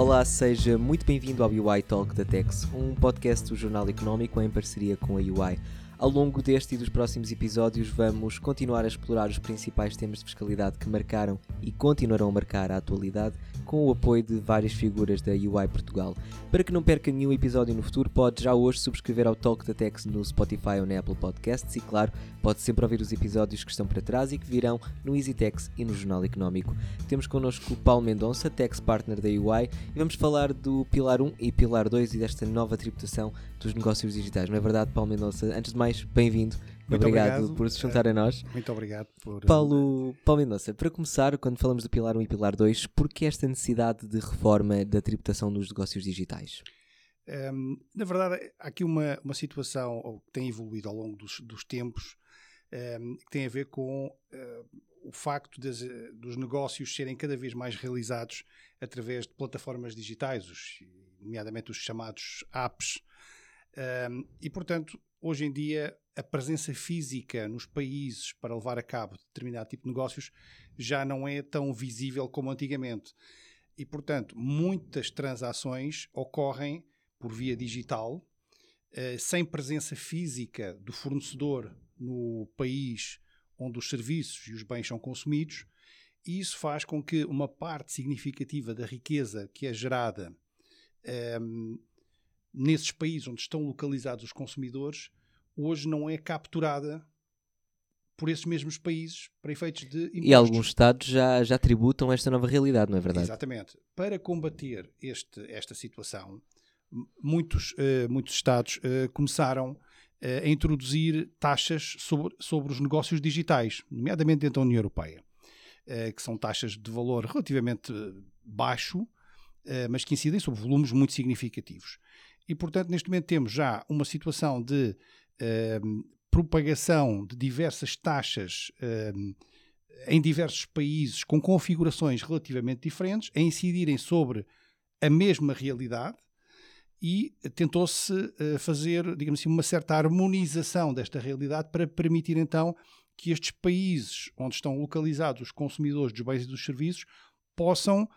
Olá, seja muito bem-vindo ao UI Talk da Tex, um podcast do Jornal Económico em parceria com a UI. Ao longo deste e dos próximos episódios, vamos continuar a explorar os principais temas de fiscalidade que marcaram e continuarão a marcar a atualidade, com o apoio de várias figuras da UI Portugal. Para que não perca nenhum episódio no futuro, pode já hoje subscrever ao Talk da Tex no Spotify ou na Apple Podcasts e, claro, pode sempre ouvir os episódios que estão para trás e que virão no EasyTex e no Jornal Económico. Temos connosco o Paulo Mendonça, Tex Partner da UI, e vamos falar do Pilar 1 e Pilar 2 e desta nova tributação dos negócios digitais. Não é verdade, Paulo Mendonça? Antes de mais, bem-vindo. Obrigado, obrigado, por se juntar a nós. Muito obrigado por. Paulo, Paulo Mendonça, para começar, quando falamos do Pilar 1 e Pilar 2, por que esta necessidade de reforma da tributação dos negócios digitais? Um, na verdade, há aqui uma, uma situação que tem evoluído ao longo dos, dos tempos um, que tem a ver com uh, o facto das, dos negócios serem cada vez mais realizados através de plataformas digitais, os, nomeadamente os chamados apps. Um, e, portanto, hoje em dia a presença física nos países para levar a cabo determinado tipo de negócios já não é tão visível como antigamente. E, portanto, muitas transações ocorrem por via digital, eh, sem presença física do fornecedor no país onde os serviços e os bens são consumidos, e isso faz com que uma parte significativa da riqueza que é gerada ehm, nesses países onde estão localizados os consumidores hoje não é capturada por esses mesmos países para efeitos de impostos. E alguns Estados já, já tributam esta nova realidade, não é verdade? Exatamente. Para combater este, esta situação, muitos, uh, muitos Estados uh, começaram uh, a introduzir taxas sobre, sobre os negócios digitais, nomeadamente dentro da União Europeia, que são taxas de valor relativamente baixo, mas que incidem sobre volumes muito significativos. E, portanto, neste momento temos já uma situação de uh, propagação de diversas taxas uh, em diversos países com configurações relativamente diferentes, a incidirem sobre a mesma realidade e tentou-se uh, fazer, digamos assim, uma certa harmonização desta realidade para permitir então que estes países onde estão localizados os consumidores dos bens e dos serviços possam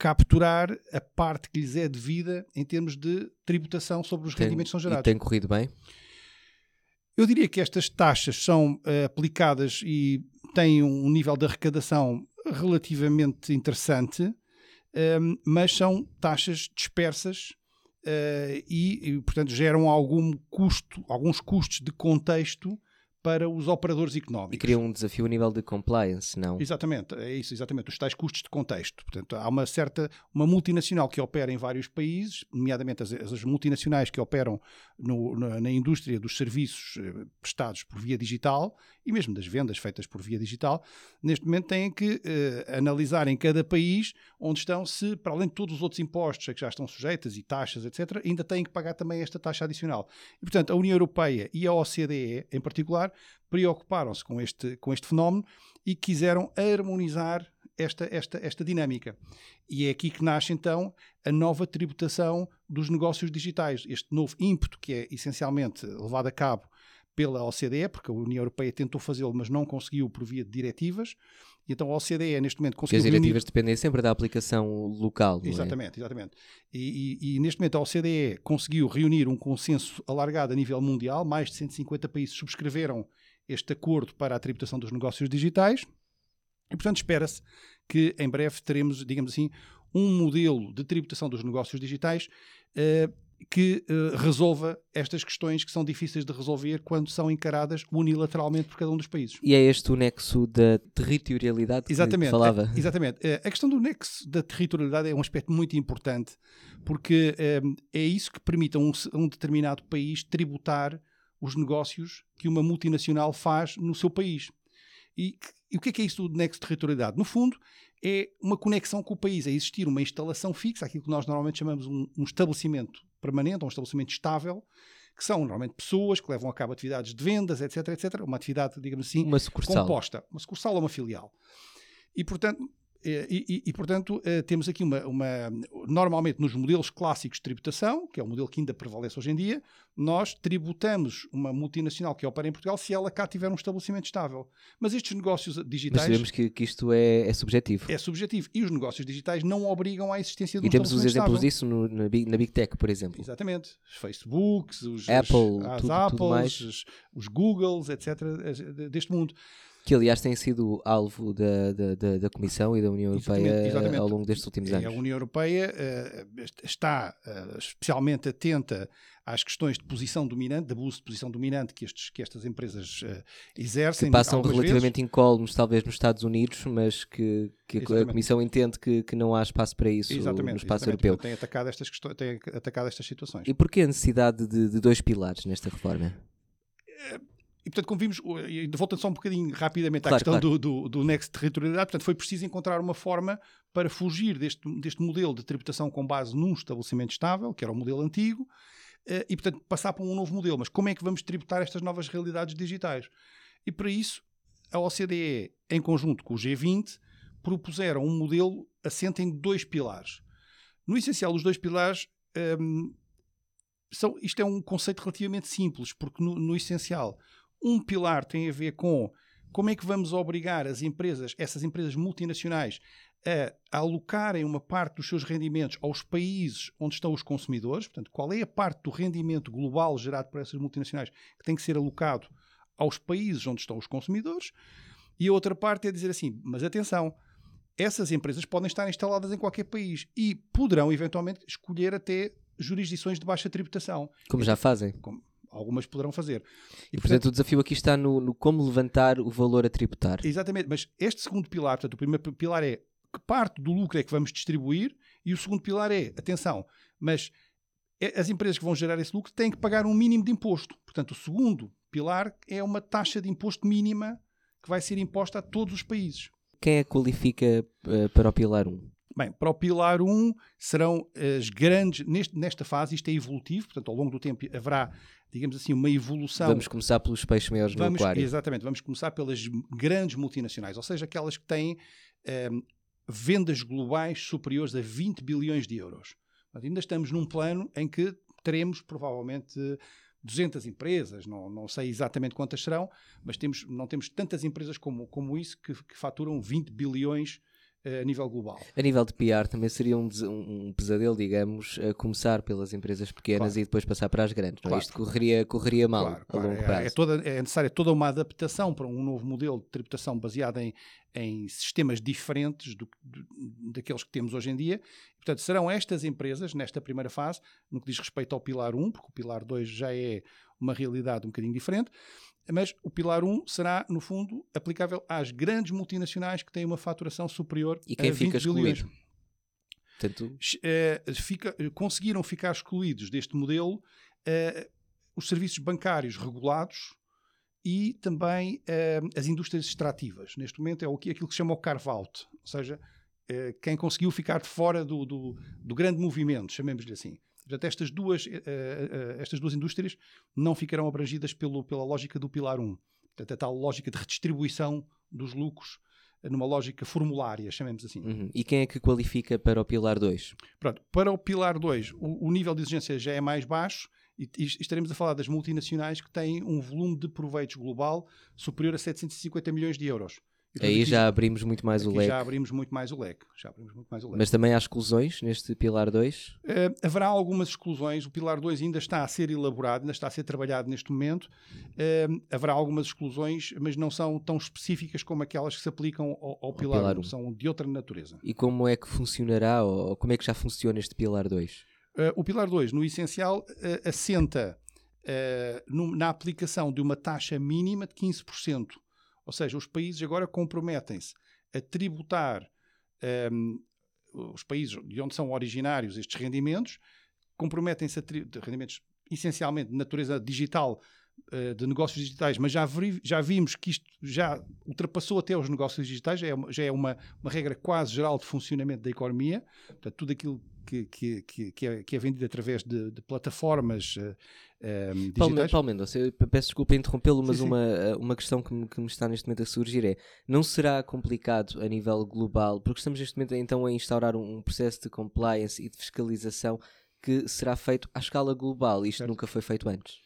capturar a parte que lhes é devida em termos de tributação sobre os tem, rendimentos que são gerados. E tem corrido bem? Eu diria que estas taxas são uh, aplicadas e têm um nível de arrecadação relativamente interessante, um, ehm, mas são taxas dispersas uh, e, e, portanto, geram algum custo, alguns custos de contexto para os operadores económicos. E cria um desafio a nível de compliance, não? Exatamente, é isso, exatamente, os tais custos de contexto. Portanto, há uma certa, uma multinacional que opera em vários países, nomeadamente as, as multinacionais que operam no, na, na, indústria dos serviços eh, prestados por via digital e mesmo das vendas feitas por via digital, neste momento têm que eh, analisar em cada país onde estão, se para além de todos os outros impostos a que já estão sujeitas e taxas, etc., ainda têm que pagar também esta taxa adicional. E, portanto, a União Europeia e a OCDE, em particular, preocuparam-se com este, com este fenómeno e quiseram harmonizar esta, esta, esta dinâmica. E é aqui que nasce então a nova tributação dos negócios digitais, este novo ímpeto que é essencialmente levado a cabo pela OCDE, porque a União Europeia tentou fazê-lo, mas não conseguiu por via de diretivas. E então a OCDE neste momento conseguiu. Porque as diretivas reunir... dependem sempre da aplicação local. É? Exatamente, é? exatamente. E, e, e, neste momento a OCDE conseguiu reunir um consenso alargado a nível mundial, mais de 150 países subscreveram este acordo para a tributação dos negócios digitais. E, portanto, espera-se que em breve teremos, digamos assim, um modelo de tributação dos negócios digitais uh, que uh, resolva estas questões que são difíceis de resolver quando são encaradas unilateralmente por cada um dos países. E é este o nexo da territorialidade que exatamente, falava? É, exatamente. Uh, a questão do nexo da territorialidade é um aspecto muito importante porque é isso que permite a um, a um determinado país tributar os negócios que uma multinacional faz no seu país. E, e o que é, que é isso do nexo de territorialidade? No fundo, é uma conexão com o país, é existir uma instalação fixa, aquilo que nós normalmente chamamos um, um estabelecimento permanente, um estabelecimento estável, que são normalmente pessoas que levam a cabo atividades de vendas, etc, etc, uma atividade, digamos assim, uma sucursal. composta, uma sucursal ou uma filial. E, portanto, E, e, e, portanto, eh, temos aqui uma, uma, Normalmente, nos modelos clássicos de tributação, que é o modelo que ainda prevalece hoje em dia, nós tributamos uma multinacional que opera em Portugal se ela cá tiver um estabelecimento estável. Mas estes negócios digitais. Mas sabemos que, que isto é, é, subjetivo. É subjetivo. E os negócios digitais não obrigam à existência de um E temos os exemplos estável. disso no, na, Big, na Big Tech, por exemplo. Exatamente. Os Facebooks, os Apple, as, tudo, Apples, tudo. Os, os Googles, etc. deste mundo que aliás tem sido alvo da, da, da, Comissão e da União Europeia exatamente, exatamente. ao longo destes últimos anos. A União Europeia uh, está uh, especialmente atenta às questões de posição dominante, de abuso de posição dominante que, estes, que estas empresas uh, exercem. Que passam relativamente incólumes, talvez, nos Estados Unidos, mas que, que a Comissão entende que, que não há espaço para isso exatamente, no espaço europeu. Tem atacado, estas questões, tem atacado estas situações. E porquê a necessidade de, de dois pilares nesta reforma? E, portanto, como vimos, voltando só um bocadinho rapidamente claro, à questão claro. do, do, do Next Territorialidade, portanto, foi preciso encontrar uma forma para fugir deste, deste modelo de tributação com base num estabelecimento estável, que era o modelo antigo, eh, e, portanto, passar para um novo modelo. Mas como é que vamos tributar estas novas realidades digitais? E, para isso, a OCDE, em conjunto com o G20, propuseram um modelo assente em dois pilares. No essencial, os dois pilares. Hum, são, isto é um conceito relativamente simples, porque no, no essencial um pilar tem a ver com como é que vamos obrigar as empresas, essas empresas multinacionais, a, alocarem uma parte dos seus rendimentos aos países onde estão os consumidores. Portanto, qual é a parte do rendimento global gerado por essas multinacionais que tem que ser alocado aos países onde estão os consumidores? E a outra parte é dizer assim: mas atenção, essas empresas podem estar instaladas em qualquer país e poderão eventualmente escolher até jurisdições de baixa tributação. Como já fazem. Como, algumas poderão fazer. E, portanto, portanto, o desafio aqui está no, no, como levantar o valor a tributar. Exatamente, mas este segundo pilar, portanto, o primeiro pilar é que parte do lucro é que vamos distribuir e o segundo pilar é, atenção, mas é, as empresas que vão gerar esse lucro têm que pagar um mínimo de imposto. Portanto, o segundo pilar é uma taxa de imposto mínima que vai ser imposta a todos os países. Quem é que qualifica uh, para o pilar 1? Bem, para o pilar 1 serão as grandes, neste, nesta fase, isto é evolutivo, portanto, ao longo do tempo haverá digamos assim, uma evolução. Vamos começar pelos peixes maiores vamos, no aquário. Exatamente, vamos começar pelas grandes multinacionais, ou seja, aquelas que têm um, ehm, vendas globais superiores a 20 bilhões de euros. Mas ainda estamos num plano em que teremos provavelmente 200 empresas, não, não sei exatamente quantas serão, mas temos, não temos tantas empresas como, como isso que, que faturam 20 bilhões a nível global. A nível de PR também seria um, um pesadelo, digamos, começar pelas empresas pequenas claro. e depois passar para as grandes. Claro. Isto correria, correria mal claro, a longo prazo. É, é, toda, é necessária toda uma adaptação para um novo modelo de tributação baseado em, em sistemas diferentes do, do, daqueles que temos hoje em dia. Portanto, serão estas empresas, nesta primeira fase, no que diz respeito ao Pilar 1, porque o Pilar 2 já é uma realidade um bocadinho diferente, mas o pilar 1 será, no fundo, aplicável às grandes multinacionais que têm uma faturação superior e quem a 20 fica bilhões. Portanto... Uh, fica, conseguiram ficar excluídos deste modelo uh, os serviços bancários regulados e também uh, as indústrias extrativas. Neste momento é o que, aquilo que se chama o carve-out, ou seja, quem conseguiu ficar de fora do, do, do grande movimento, chamemos-lhe assim. Portanto, estas duas, uh, uh, estas duas indústrias não ficarão abrangidas pelo, pela lógica do pilar 1. Portanto, a tal lógica de redistribuição dos lucros numa lógica formulária, chamemos assim. Uhum. E quem é que qualifica para o pilar 2? Pronto, para o pilar 2, o, o, nível de exigência já é mais baixo e, e, estaremos a falar das multinacionais que têm um volume de proveitos global superior a 750 milhões de euros. Aí já abrimos muito mais o leque. Já abrimos muito mais o leque. Já abrimos muito mais o leque. Mas também há exclusões neste Pilar 2? Uh, eh, haverá algumas exclusões. O Pilar 2 ainda está a ser elaborado, ainda está a ser trabalhado neste momento. Uh, haverá algumas exclusões, mas não são tão específicas como aquelas que se aplicam ao, ao Pilar, Pilar 1. 1. São de outra natureza. E como é que funcionará, ou como é que já funciona este Pilar 2? Uh, eh, o Pilar 2, no essencial, assenta no, na aplicação de uma taxa mínima de 15%. Ou seja, os países agora comprometem-se a tributar um, os países de onde são originários estes rendimentos, comprometem-se a rendimentos essencialmente de natureza digital, de negócios digitais, mas já, já vimos que isto já ultrapassou até os negócios digitais, já é, uma, já é uma, uma regra quase geral de funcionamento da economia. Portanto, tudo aquilo que, que, que, que, é, que é vendido através de, de plataformas uh, um, Paulo, digitais. Paulo Mendonça, eu peço desculpa interrompê-lo, mas Sim, sim. Uma, uma questão que me, que me está neste momento a surgir é: não será complicado a nível global, porque estamos neste momento então a instaurar um, um processo de compliance e de fiscalização que será feito à escala global? Isto Certo. nunca foi feito antes.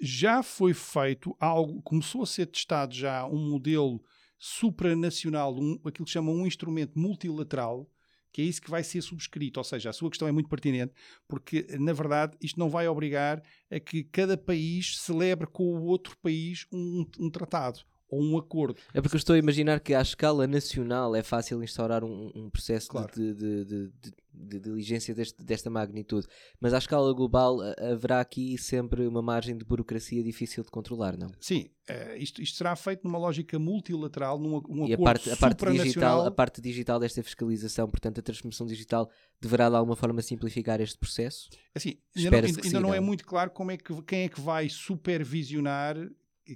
Já foi feito algo, começou a ser testado já um modelo supranacional, um, aquilo que chama um instrumento multilateral, que é isso que vai ser subscrito. Ou seja, a sua questão é muito pertinente, porque, na verdade, isto não vai obrigar a que cada país celebre com o outro país um, um tratado ou um acordo. É porque eu estou a imaginar que à escala nacional é fácil instaurar um, um processo Claro. de, de, de, de- diligência deste- desta magnitude, mas à escala global a- haverá aqui sempre uma margem de burocracia difícil de controlar, não? Sim, eh, isto, isto será feito numa lógica multilateral, num, um e a acordo parte, a, parte digital, a parte digital desta fiscalização, portanto, a transformação digital deverá de alguma forma simplificar este processo? Assim, ainda não, ainda- sim, não é não? muito claro como é que, quem é que vai supervisionar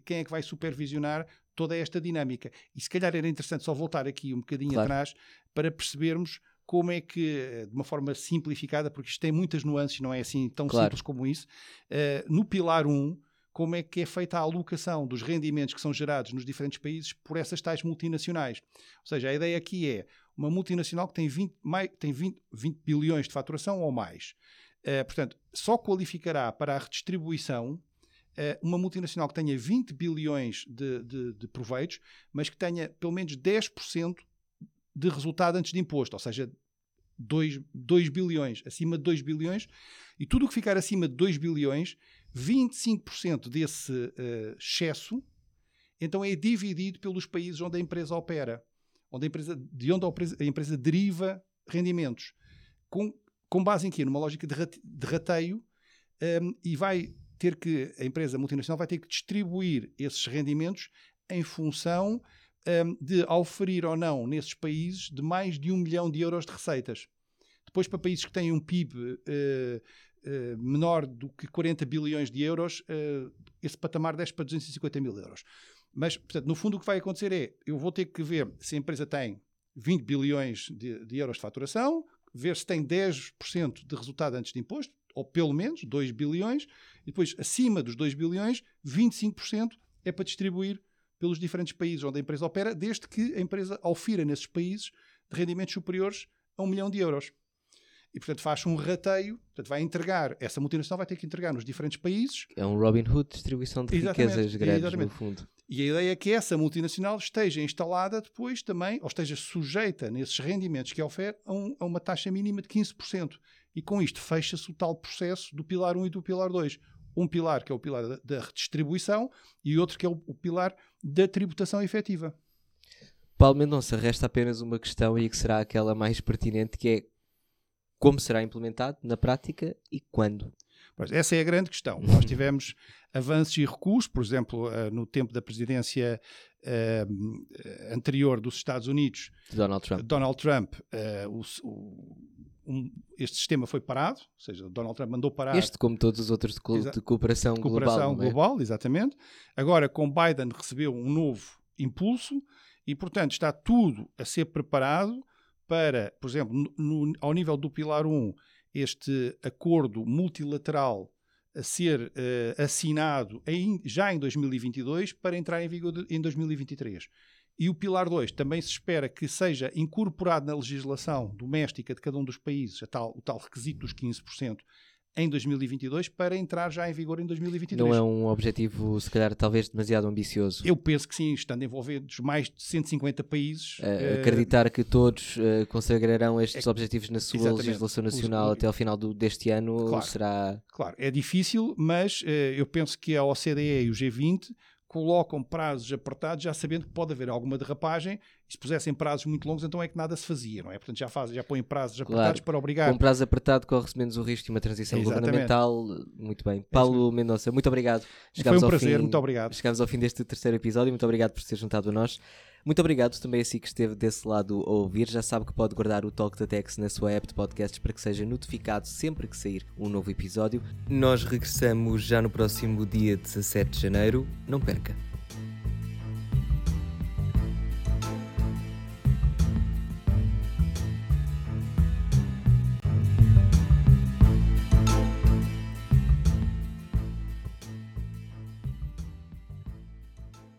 quem é que vai supervisionar toda esta dinâmica. E se calhar era interessante só voltar aqui um bocadinho Claro. atrás para percebermos como é que, eh, de uma forma simplificada, porque isto tem muitas nuances, não é assim tão Claro. simples como isso, eh, no pilar 1, como é que é feita a alocação dos rendimentos que são gerados nos diferentes países por essas tais multinacionais. Ou seja, a ideia aqui é uma multinacional que tem 20, mai- tem 20, 20 bilhões de faturação ou mais. Eh, portanto, só qualificará para a redistribuição uma multinacional que tenha 20 bilhões de, de- de proveitos, mas que tenha pelo menos 10% de resultado antes de imposto, ou seja, 2, 2 bilhões, acima de 2 bilhões, e tudo o que ficar acima de 2 bilhões, 25% desse eh, excesso, então é dividido pelos países onde a empresa opera, onde a empresa, de onde a empresa, deriva rendimentos, com, com base em quê? Numa lógica de, rate- de rateio, um, e vai ter que, a empresa multinacional vai ter que distribuir esses rendimentos em função um, de auferir ou não nesses países de mais de um milhão de euros de receitas. Depois, para países que têm um PIB eh, eh, menor do que 40 bilhões de euros, eh, esse patamar desce para 250 mil euros. Mas, portanto, no fundo, o que vai acontecer é: eu vou ter que ver se a empresa tem 20 bilhões de, de euros de faturação, ver se tem 10% de resultado antes de imposto, ou pelo menos 2 bilhões, e depois, acima dos 2 bilhões, 25% é para distribuir pelos diferentes países onde a empresa opera, desde que a empresa aufira nesses países de rendimentos superiores a um milhão de euros. E, portanto, faz um rateio, portanto, vai entregar, essa multinacional vai ter que entregar nos diferentes países, É um Robin Hood distribuição de Exatamente, riquezas grandes, exatamente. no fundo. e a ideia é que essa multinacional esteja instalada depois também, ou esteja sujeita nesses rendimentos que oferece a, um- a uma taxa mínima de 15%. E com isto fecha-se o tal processo do pilar 1 e do pilar 2. Um pilar que é o pilar da, da redistribuição e outro que é o, o pilar da tributação efetiva. Paulo Mendonça, resta apenas uma questão e que será aquela mais pertinente, que é como será implementado na prática e quando? Pois, essa é a grande questão. Nós tivemos avanços e recuos, por exemplo, eh, no tempo da presidência eh, anterior dos Estados Unidos, Donald Trump. Donald Trump, eh, o- um- este sistema foi parado, ou seja, Donald Trump mandou parar Este, como todos os outros de, co- de cooperação, cooperação global. é? global, exatamente. Agora, com Biden, recebeu um novo impulso e, portanto, está tudo a ser preparado para, por exemplo, no- no- ao nível do Pilar 1, este acordo multilateral a ser eh, assinado em- já em 2022 para entrar em vigor de- em 2023. E o Pilar 2 também se espera que seja incorporado na legislação doméstica de cada um dos países, a tal- o tal requisito dos 15%, em 2022 para entrar já em vigor em 2023. Não é um objetivo, se calhar, talvez demasiado ambicioso. Eu penso que sim, estando envolvidos mais de 150 países. Eh, acreditar que todos eh, consagrarão estes objetivos na sua legislação Os- nacional o- até ao final do- deste ano Claro. será. Claro, é difícil, mas eh, eu penso que a OCDE e o G20 colocam prazos apertados, já sabendo que pode haver alguma derrapagem, e se pusessem prazos muito longos, então é que nada se fazia, não é? Portanto, já, fazem, já põem prazos Claro. apertados para obrigar. Com prazo apertado corre-se menos o risco de uma transição Exatamente. É governamental. Muito bem. Paulo Mendonça, muito obrigado. Foi um prazer, fim- muito obrigado. Chegamos ao fim deste terceiro episódio. Muito obrigado por ter juntado a nós. Muito obrigado também a si que esteve desse lado a ouvir. Já sabe que pode guardar o Talk da Tex na sua app de podcasts para que seja notificado sempre que sair um novo episódio. Nós regressamos já no próximo dia 17 de janeiro. Não perca.